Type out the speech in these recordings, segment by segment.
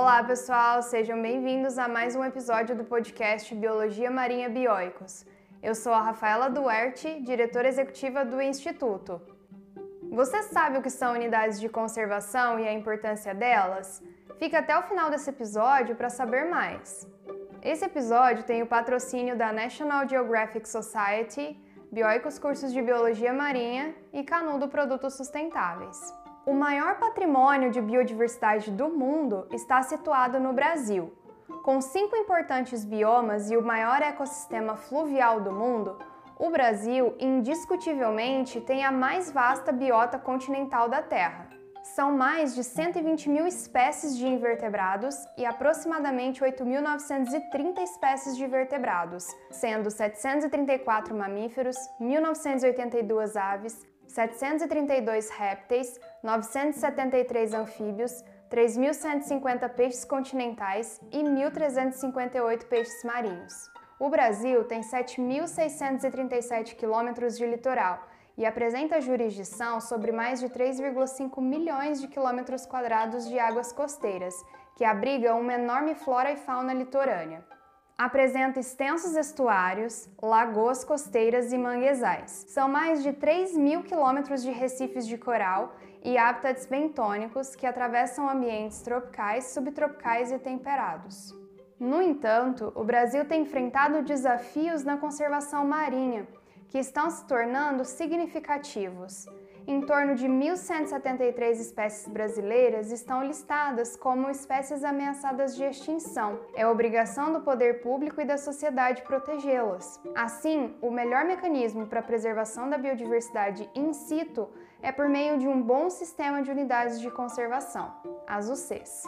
Olá, pessoal, sejam bem-vindos a mais um episódio do podcast Biologia Marinha Bioicos. Eu sou a Rafaela Duarte, diretora executiva do Instituto. Você sabe o que são unidades de conservação e a importância delas? Fica até o final desse episódio para saber mais. Esse episódio tem o patrocínio da National Geographic Society, Bioicos Cursos de Biologia Marinha e Canudo Produtos Sustentáveis. O maior patrimônio de biodiversidade do mundo está situado no Brasil. Com cinco importantes biomas e o maior ecossistema fluvial do mundo, o Brasil indiscutivelmente tem a mais vasta biota continental da Terra. São mais de 120 mil espécies de invertebrados e aproximadamente 8.930 espécies de vertebrados, sendo 734 mamíferos, 1.982 aves, 732 répteis, 973 anfíbios, 3.150 peixes continentais e 1.358 peixes marinhos. O Brasil tem 7.637 quilômetros de litoral e apresenta jurisdição sobre mais de 3,5 milhões de quilômetros quadrados de águas costeiras, que abrigam uma enorme flora e fauna litorânea. Apresenta extensos estuários, lagoas costeiras e manguezais. São mais de 3 mil quilômetros de recifes de coral e hábitats bentônicos que atravessam ambientes tropicais, subtropicais e temperados. No entanto, o Brasil tem enfrentado desafios na conservação marinha, que estão se tornando significativos. Em torno de 1.173 espécies brasileiras estão listadas como espécies ameaçadas de extinção. É obrigação do poder público e da sociedade protegê-las. Assim, o melhor mecanismo para a preservação da biodiversidade in situ é por meio de um bom sistema de unidades de conservação, as UCs.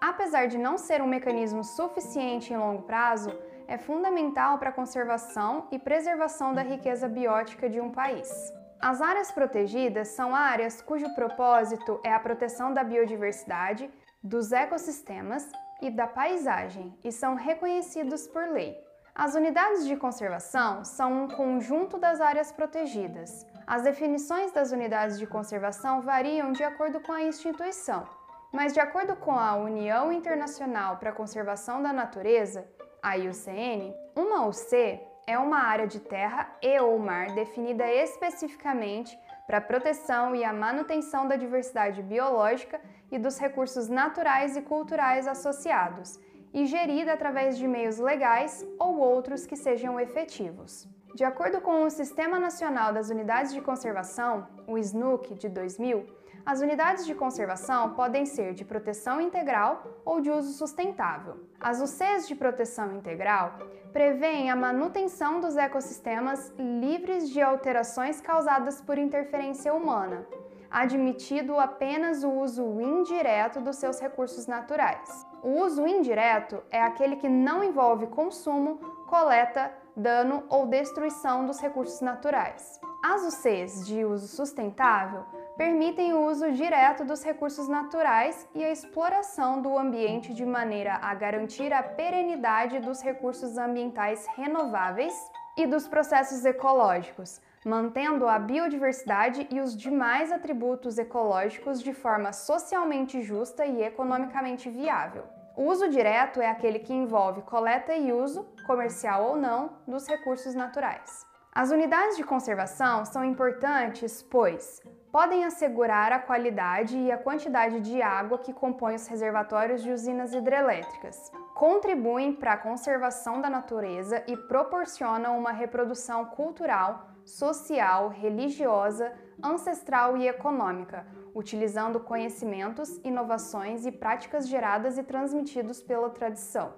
Apesar de não ser um mecanismo suficiente em longo prazo, é fundamental para a conservação e preservação da riqueza biótica de um país. As áreas protegidas são áreas cujo propósito é a proteção da biodiversidade, dos ecossistemas e da paisagem e são reconhecidos por lei. As unidades de conservação são um conjunto das áreas protegidas. As definições das unidades de conservação variam de acordo com a instituição, mas de acordo com a União Internacional para a Conservação da Natureza, a IUCN, uma UC é uma área de terra e ou mar definida especificamente para a proteção e a manutenção da diversidade biológica e dos recursos naturais e culturais associados, e gerida através de meios legais ou outros que sejam efetivos. De acordo com o Sistema Nacional das Unidades de Conservação, o SNUC de 2000, as unidades de conservação podem ser de proteção integral ou de uso sustentável. As UCs de proteção integral prevêem a manutenção dos ecossistemas livres de alterações causadas por interferência humana, admitido apenas o uso indireto dos seus recursos naturais. O uso indireto é aquele que não envolve consumo, coleta, dano ou destruição dos recursos naturais. As UCs de uso sustentável permitem o uso direto dos recursos naturais e a exploração do ambiente de maneira a garantir a perenidade dos recursos ambientais renováveis e dos processos ecológicos, mantendo a biodiversidade e os demais atributos ecológicos de forma socialmente justa e economicamente viável. O uso direto é aquele que envolve coleta e uso, comercial ou não, dos recursos naturais. As unidades de conservação são importantes, pois podem assegurar a qualidade e a quantidade de água que compõem os reservatórios de usinas hidrelétricas, contribuem para a conservação da natureza e proporcionam uma reprodução cultural, social, religiosa, ancestral e econômica, utilizando conhecimentos, inovações e práticas geradas e transmitidos pela tradição.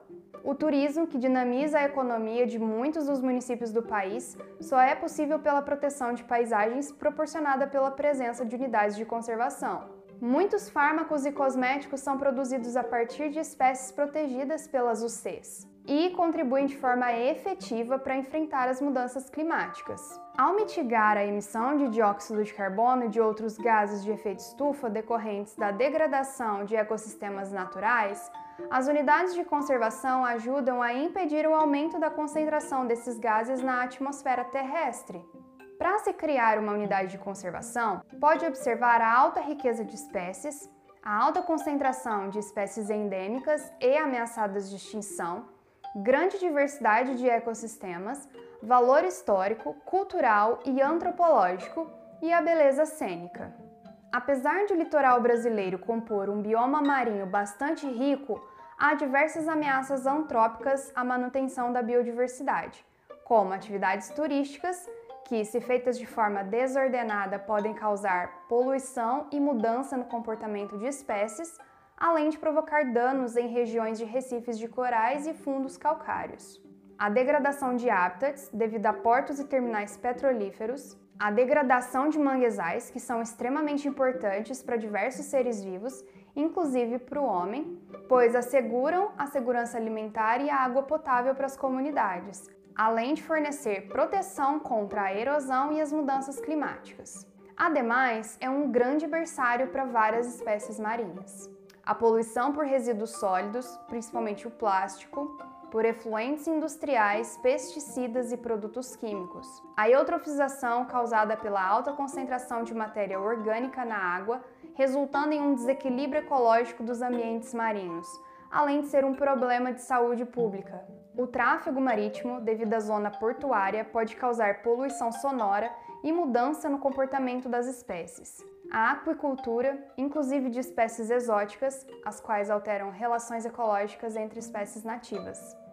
O turismo, que dinamiza a economia de muitos dos municípios do país, só é possível pela proteção de paisagens proporcionada pela presença de unidades de conservação. Muitos fármacos e cosméticos são produzidos a partir de espécies protegidas pelas UCs e contribuem de forma efetiva para enfrentar as mudanças climáticas. Ao mitigar a emissão de dióxido de carbono e de outros gases de efeito estufa decorrentes da degradação de ecossistemas naturais, as unidades de conservação ajudam a impedir o aumento da concentração desses gases na atmosfera terrestre. Para se criar uma unidade de conservação, pode observar a alta riqueza de espécies, a alta concentração de espécies endêmicas e ameaçadas de extinção, grande diversidade de ecossistemas, valor histórico, cultural e antropológico e a beleza cênica. Apesar de o litoral brasileiro compor um bioma marinho bastante rico, há diversas ameaças antrópicas à manutenção da biodiversidade, como atividades turísticas, que, se feitas de forma desordenada, podem causar poluição e mudança no comportamento de espécies, além de provocar danos em regiões de recifes de corais e fundos calcários. A degradação de hábitats devido a portos e terminais petrolíferos, a degradação de manguezais, que são extremamente importantes para diversos seres vivos, inclusive para o homem, pois asseguram a segurança alimentar e a água potável para as comunidades, além de fornecer proteção contra a erosão e as mudanças climáticas. Ademais, é um grande berçário para várias espécies marinhas. A poluição por resíduos sólidos, principalmente o plástico, por efluentes industriais, pesticidas e produtos químicos. A eutrofização causada pela alta concentração de matéria orgânica na água, resultando em um desequilíbrio ecológico dos ambientes marinhos, além de ser um problema de saúde pública. O tráfego marítimo, devido à zona portuária, pode causar poluição sonora e mudança no comportamento das espécies. A aquicultura, inclusive de espécies exóticas, as quais alteram relações ecológicas entre espécies nativas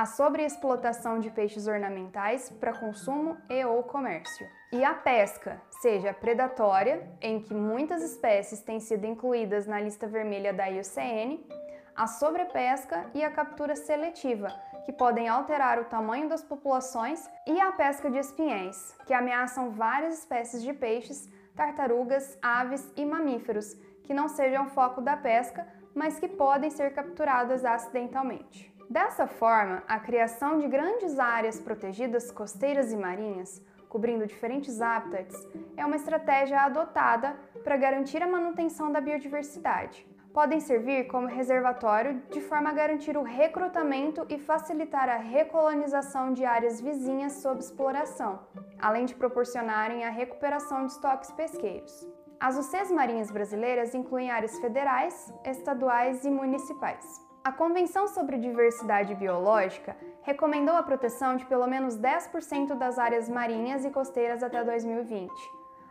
a sobreexplotação de peixes ornamentais para consumo e ou comércio. E a pesca, seja predatória, em que muitas espécies têm sido incluídas na lista vermelha da IUCN, a sobrepesca e a captura seletiva, que podem alterar o tamanho das populações, e a pesca de espinhéis, que ameaçam várias espécies de peixes, tartarugas, aves e mamíferos, que não sejam foco da pesca, mas que podem ser capturadas acidentalmente. Dessa forma, a criação de grandes áreas protegidas costeiras e marinhas, cobrindo diferentes hábitats, é uma estratégia adotada para garantir a manutenção da biodiversidade. Podem servir como reservatório de forma a garantir o recrutamento e facilitar a recolonização de áreas vizinhas sob exploração, além de proporcionarem a recuperação de estoques pesqueiros. As UCs marinhas brasileiras incluem áreas federais, estaduais e municipais. A Convenção sobre Diversidade Biológica recomendou a proteção de pelo menos 10% das áreas marinhas e costeiras até 2020.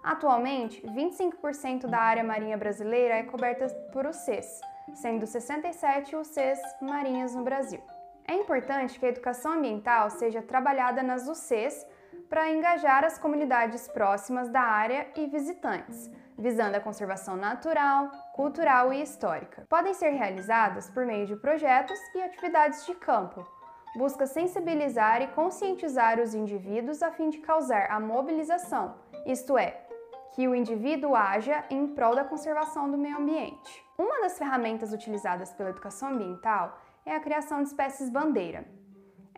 Atualmente, 25% da área marinha brasileira é coberta por UCs, sendo 67 UCs marinhas no Brasil. É importante que a educação ambiental seja trabalhada nas UCs para engajar as comunidades próximas da área e visitantes, visando a conservação natural, cultural e histórica. Podem ser realizadas por meio de projetos e atividades de campo. Busca sensibilizar e conscientizar os indivíduos a fim de causar a mobilização, isto é, que o indivíduo haja em prol da conservação do meio ambiente. Uma das ferramentas utilizadas pela educação ambiental é a criação de espécies bandeira.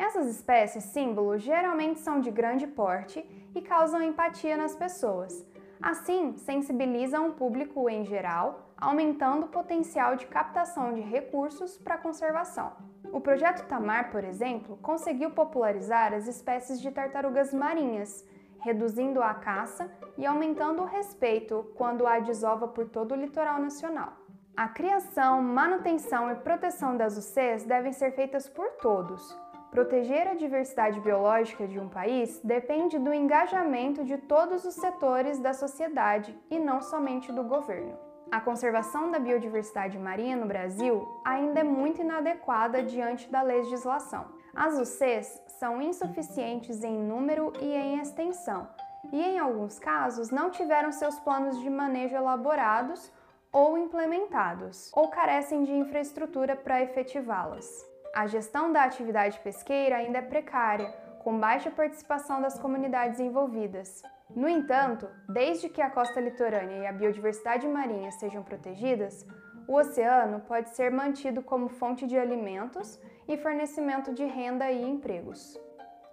Essas espécies símbolo geralmente são de grande porte e causam empatia nas pessoas, Assim, sensibilizam o público em geral, aumentando o potencial de captação de recursos para conservação. O projeto Tamar, por exemplo, conseguiu popularizar as espécies de tartarugas marinhas, reduzindo a caça e aumentando o respeito quando há desova por todo o litoral nacional. A criação, manutenção e proteção das UCs devem ser feitas por todos, Proteger a diversidade biológica de um país depende do engajamento de todos os setores da sociedade e não somente do governo. A conservação da biodiversidade marinha no Brasil ainda é muito inadequada diante da legislação. As UCs são insuficientes em número e em extensão, e em alguns casos não tiveram seus planos de manejo elaborados ou implementados, ou carecem de infraestrutura para efetivá-las. A gestão da atividade pesqueira ainda é precária, com baixa participação das comunidades envolvidas. No entanto, desde que a costa litorânea e a biodiversidade marinha sejam protegidas, o oceano pode ser mantido como fonte de alimentos e fornecimento de renda e empregos.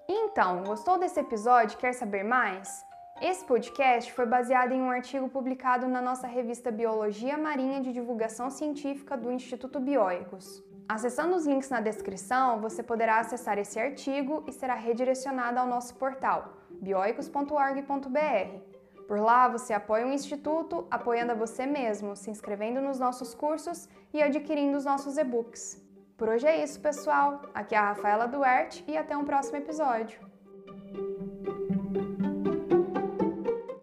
Então, gostou desse episódio e quer saber mais? Esse podcast foi baseado em um artigo publicado na nossa revista Biologia Marinha de Divulgação Científica do Instituto Bioicos. Acessando os links na descrição, você poderá acessar esse artigo e será redirecionado ao nosso portal bioicos.org.br. Por lá você apoia o Instituto, apoiando a você mesmo, se inscrevendo nos nossos cursos e adquirindo os nossos e-books. Por hoje é isso, pessoal. Aqui é a Rafaela Duarte e até um próximo episódio.